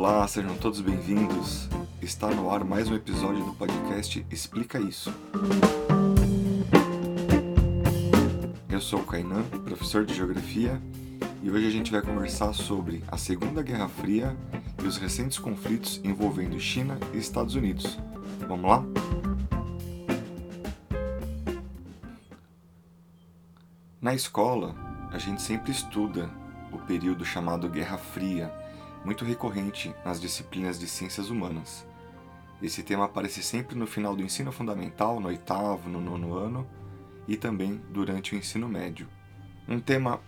Olá, sejam todos bem-vindos. Está no ar mais um episódio do podcast Explica Isso. Eu sou o Kainan, professor de Geografia, e hoje a gente vai conversar sobre a Segunda Guerra Fria e os recentes conflitos envolvendo China e Estados Unidos. Vamos lá? Na escola, a gente sempre estuda o período chamado Guerra Fria, muito recorrente nas disciplinas de ciências humanas. Esse tema aparece sempre no final do ensino fundamental, no oitavo, no nono ano, e também durante o ensino médio. Um tema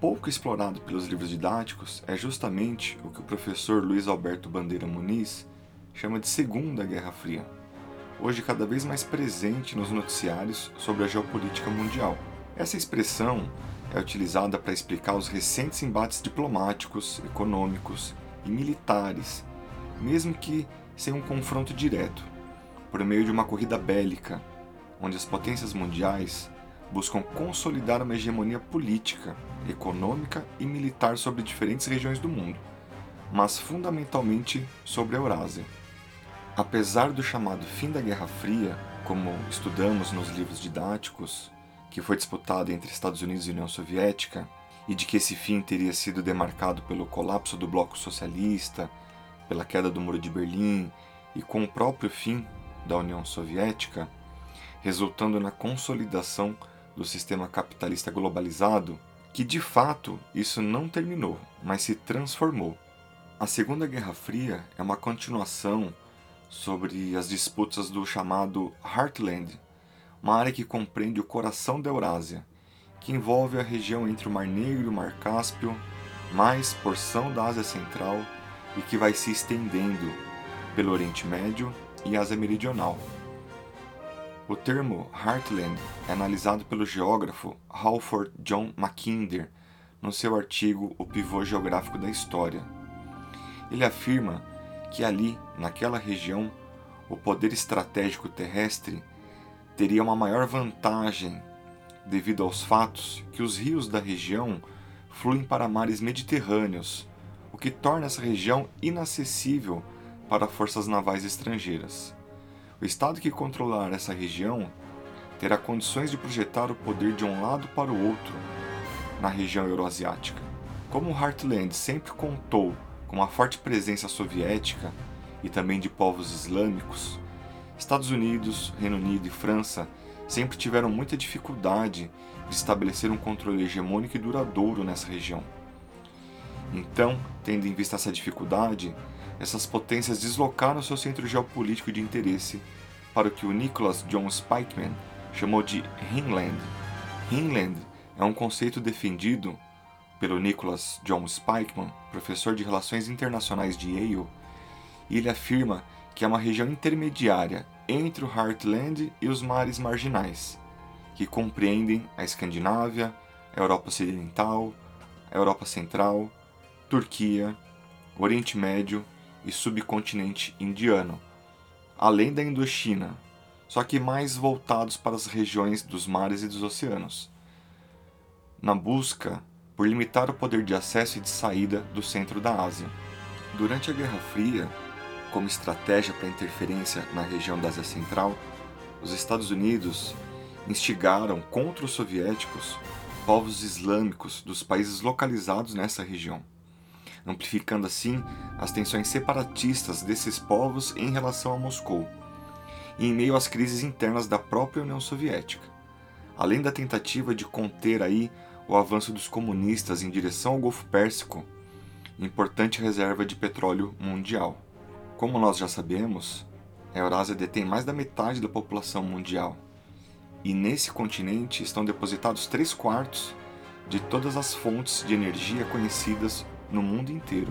pouco explorado pelos livros didáticos é justamente o que o professor Luiz Alberto Bandeira Muniz chama de Segunda Guerra Fria, hoje cada vez mais presente nos noticiários sobre a geopolítica mundial. Essa expressão é utilizada para explicar os recentes embates diplomáticos, econômicos e militares, mesmo que sem um confronto direto, por meio de uma corrida bélica, onde as potências mundiais buscam consolidar uma hegemonia política, econômica e militar sobre diferentes regiões do mundo, mas fundamentalmente sobre a Eurásia. Apesar do chamado fim da Guerra Fria, como estudamos nos livros didáticos, que foi disputado entre Estados Unidos e União Soviética, e de que esse fim teria sido demarcado pelo colapso do bloco socialista, pela queda do Muro de Berlim e com o próprio fim da União Soviética, resultando na consolidação do sistema capitalista globalizado, que de fato isso não terminou, mas se transformou. A Segunda Guerra Fria é uma continuação sobre as disputas do chamado Heartland, uma área que compreende o coração da Eurásia, que envolve a região entre o Mar Negro e o Mar Cáspio, mais porção da Ásia Central e que vai se estendendo pelo Oriente Médio e Ásia Meridional. O termo Heartland é analisado pelo geógrafo Halford John Mackinder no seu artigo O Pivô Geográfico da História. Ele afirma que ali, naquela região, o poder estratégico terrestre teria uma maior vantagem devido aos fatos que os rios da região fluem para mares mediterrâneos, o que torna essa região inacessível para forças navais estrangeiras. O Estado que controlar essa região terá condições de projetar o poder de um lado para o outro na região euroasiática. Como o Heartland sempre contou com uma forte presença soviética e também de povos islâmicos, Estados Unidos, Reino Unido e França sempre tiveram muita dificuldade de estabelecer um controle hegemônico e duradouro nessa região. Então, tendo em vista essa dificuldade, essas potências deslocaram seu centro geopolítico de interesse para o que o Nicholas John Spikeman chamou de Hinland. Hinland é um conceito defendido pelo Nicholas John Spikeman, professor de Relações Internacionais de Yale, e ele afirma que é uma região intermediária entre o Heartland e os mares marginais, que compreendem a Escandinávia, a Europa Ocidental, a Europa Central, Turquia, Oriente Médio e subcontinente indiano, além da Indochina, só que mais voltados para as regiões dos mares e dos oceanos, na busca por limitar o poder de acesso e de saída do centro da Ásia. Durante a Guerra Fria, como estratégia para interferência na região da Ásia Central, os Estados Unidos instigaram contra os soviéticos povos islâmicos dos países localizados nessa região, amplificando assim as tensões separatistas desses povos em relação a Moscou, e em meio às crises internas da própria União Soviética, além da tentativa de conter aí o avanço dos comunistas em direção ao Golfo Pérsico, importante reserva de petróleo mundial. Como nós já sabemos, a Eurásia detém mais da metade da população mundial. E nesse continente estão depositados três quartos de todas as fontes de energia conhecidas no mundo inteiro.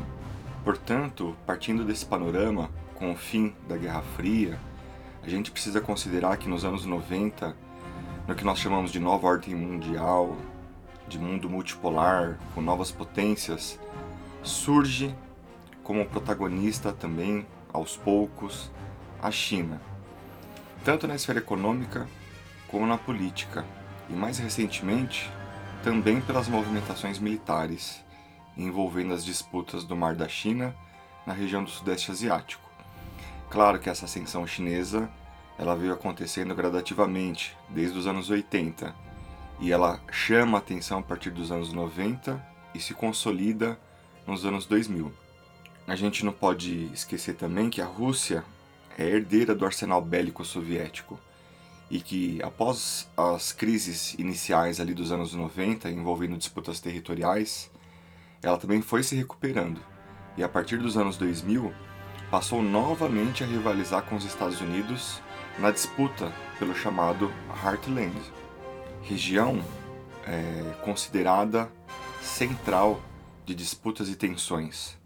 Portanto, partindo desse panorama, com o fim da Guerra Fria, a gente precisa considerar que nos anos 90, no que nós chamamos de nova ordem mundial, de mundo multipolar, com novas potências, surge como protagonista também aos poucos, a China, tanto na esfera econômica como na política, e mais recentemente também pelas movimentações militares envolvendo as disputas do Mar da China na região do Sudeste Asiático. Claro que essa ascensão chinesa ela veio acontecendo gradativamente desde os anos 80 e ela chama a atenção a partir dos anos 90 e se consolida nos anos 2000. A gente não pode esquecer também que a Rússia é herdeira do arsenal bélico soviético e que após as crises iniciais ali dos anos 90 envolvendo disputas territoriais, ela também foi se recuperando e a partir dos anos 2000 passou novamente a rivalizar com os Estados Unidos na disputa pelo chamado Heartland, região é, considerada central de disputas e tensões.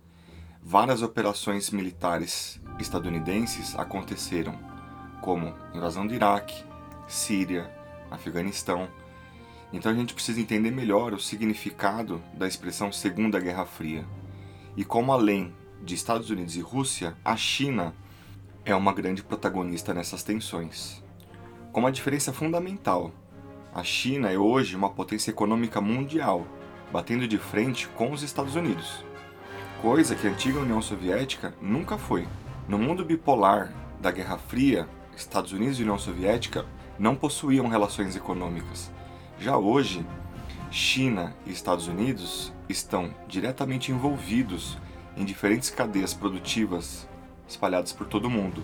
Várias operações militares estadunidenses aconteceram, como invasão do Iraque, Síria, Afeganistão. Então a gente precisa entender melhor o significado da expressão Segunda Guerra Fria e como, além de Estados Unidos e Rússia, a China é uma grande protagonista nessas tensões. Com uma diferença fundamental: a China é hoje uma potência econômica mundial, batendo de frente com os Estados Unidos, coisa que a antiga União Soviética nunca foi. No mundo bipolar da Guerra Fria, Estados Unidos e União Soviética não possuíam relações econômicas. Já hoje, China e Estados Unidos estão diretamente envolvidos em diferentes cadeias produtivas espalhadas por todo o mundo.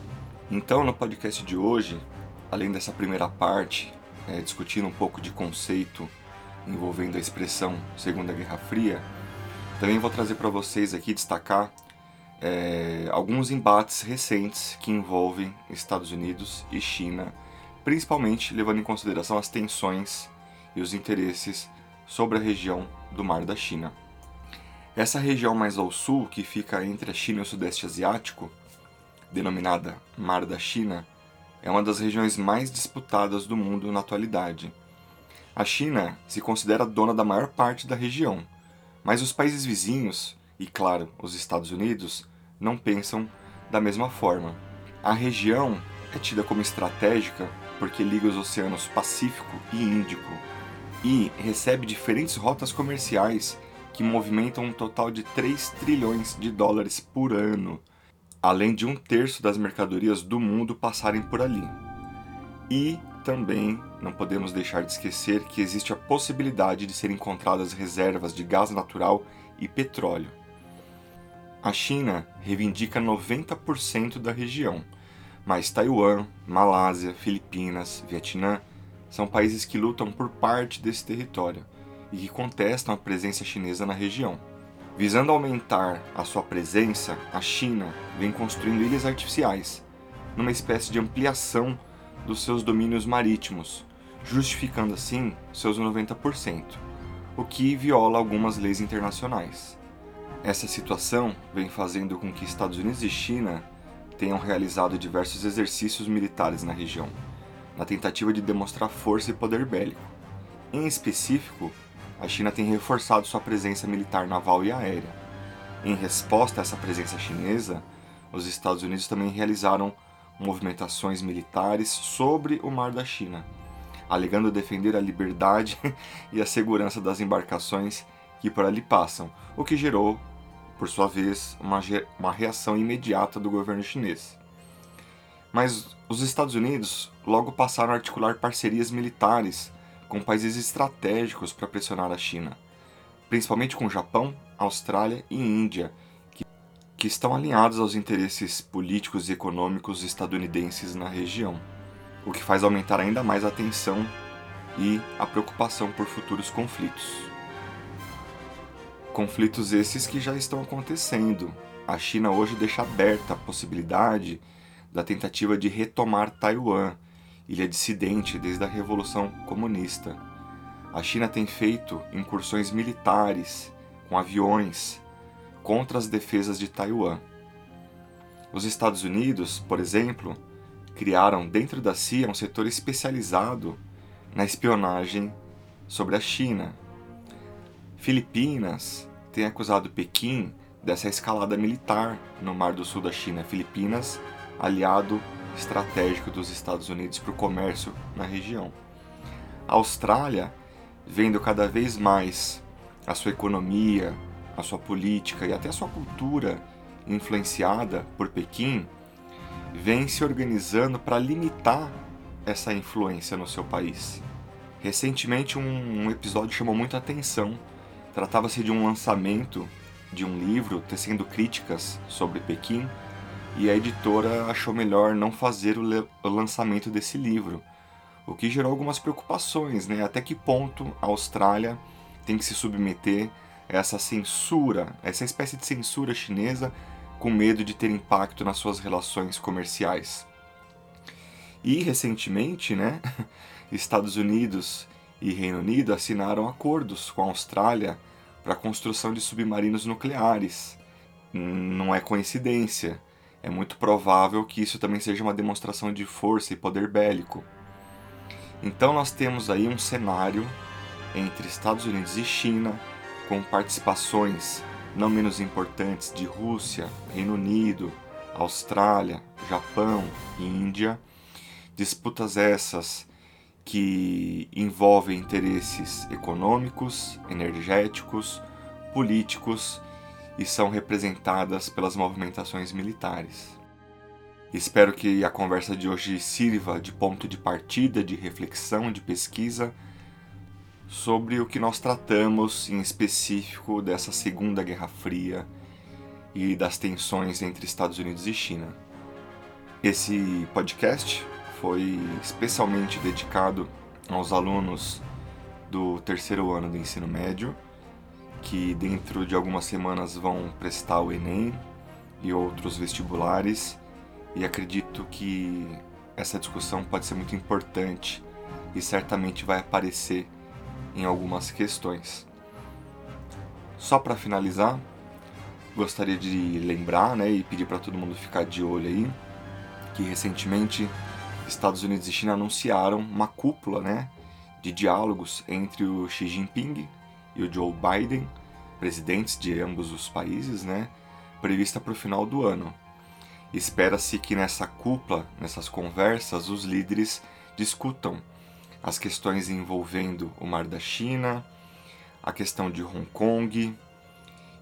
Então, no podcast de hoje, além dessa primeira parte, é, discutindo um pouco de conceito envolvendo a expressão Segunda Guerra Fria, também vou trazer para vocês aqui destacar é, alguns embates recentes que envolvem Estados Unidos e China, principalmente levando em consideração as tensões e os interesses sobre a região do Mar da China. Essa região mais ao sul, que fica entre a China e o Sudeste Asiático, denominada Mar da China, é uma das regiões mais disputadas do mundo na atualidade. A China se considera dona da maior parte da região, mas os países vizinhos, e claro, os Estados Unidos, não pensam da mesma forma. A região é tida como estratégica porque liga os oceanos Pacífico e Índico e recebe diferentes rotas comerciais que movimentam um total de 3 trilhões de dólares por ano, além de um terço das mercadorias do mundo passarem por ali. E também não podemos deixar de esquecer que existe a possibilidade de ser encontradas reservas de gás natural e petróleo. A China reivindica 90% da região, mas Taiwan, Malásia, Filipinas, Vietnã são países que lutam por parte desse território e que contestam a presença chinesa na região. Visando aumentar a sua presença, a China vem construindo ilhas artificiais, numa espécie de ampliação dos seus domínios marítimos, justificando assim seus 90%, o que viola algumas leis internacionais. Essa situação vem fazendo com que Estados Unidos e China tenham realizado diversos exercícios militares na região, na tentativa de demonstrar força e poder bélico. Em específico, a China tem reforçado sua presença militar naval e aérea. Em resposta a essa presença chinesa, os Estados Unidos também realizaram movimentações militares sobre o Mar da China, alegando defender a liberdade e a segurança das embarcações que por ali passam, o que gerou, por sua vez, uma, uma reação imediata do governo chinês. Mas os Estados Unidos logo passaram a articular parcerias militares com países estratégicos para pressionar a China, principalmente com o Japão, Austrália e Índia, que, estão alinhados aos interesses políticos e econômicos estadunidenses na região, o que faz aumentar ainda mais a tensão e a preocupação por futuros conflitos. Conflitos esses que já estão acontecendo. A China hoje deixa aberta a possibilidade da tentativa de retomar Taiwan ilha dissidente desde a Revolução Comunista. A China tem feito incursões militares com aviões contra as defesas de Taiwan. Os Estados Unidos, por exemplo, criaram dentro da CIA um setor especializado na espionagem sobre a China. Filipinas tem acusado Pequim dessa escalada militar no Mar do Sul da China. Filipinas, aliado estratégico dos Estados Unidos para o comércio na região. A Austrália, vendo cada vez mais a sua economia, a sua política e até a sua cultura influenciada por Pequim, vem se organizando para limitar essa influência no seu país. Recentemente, um, episódio chamou muita atenção. Tratava-se de um lançamento de um livro tecendo críticas sobre Pequim e a editora achou melhor não fazer o, lançamento desse livro, o que gerou algumas preocupações, né? Até que ponto a Austrália tem que se submeter essa censura, essa espécie de censura chinesa com medo de ter impacto nas suas relações comerciais. E recentemente, né, Estados Unidos e Reino Unido assinaram acordos com a Austrália para a construção de submarinos nucleares. Não é coincidência. É muito provável que isso também seja uma demonstração de força e poder bélico. Então nós temos aí um cenário entre Estados Unidos e China, com participações não menos importantes de Rússia, Reino Unido, Austrália, Japão e Índia. Disputas essas que envolvem interesses econômicos, energéticos, políticos e são representadas pelas movimentações militares. Espero que a conversa de hoje sirva de ponto de partida, de reflexão, de pesquisa sobre o que nós tratamos em específico dessa Segunda Guerra Fria e das tensões entre Estados Unidos e China. Esse podcast foi especialmente dedicado aos alunos do terceiro ano do ensino médio, que dentro de algumas semanas vão prestar o Enem e outros vestibulares, e acredito que essa discussão pode ser muito importante e certamente vai aparecer em algumas questões. Só para finalizar, gostaria de lembrar né, e pedir para todo mundo ficar de olho aí que recentemente Estados Unidos e China anunciaram uma cúpula né, de diálogos entre o Xi Jinping e o Joe Biden, presidentes de ambos os países, né, prevista para o final do ano. Espera-se que nessa cúpula, nessas conversas, os líderes discutam as questões envolvendo o Mar da China, a questão de Hong Kong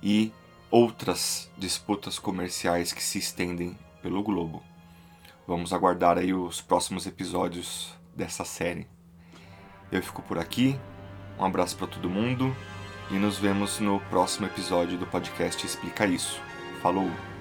e outras disputas comerciais que se estendem pelo globo. Vamos aguardar aí os próximos episódios dessa série. Eu fico por aqui. Um abraço para todo mundo e nos vemos no próximo episódio do podcast Explica Isso. Falou!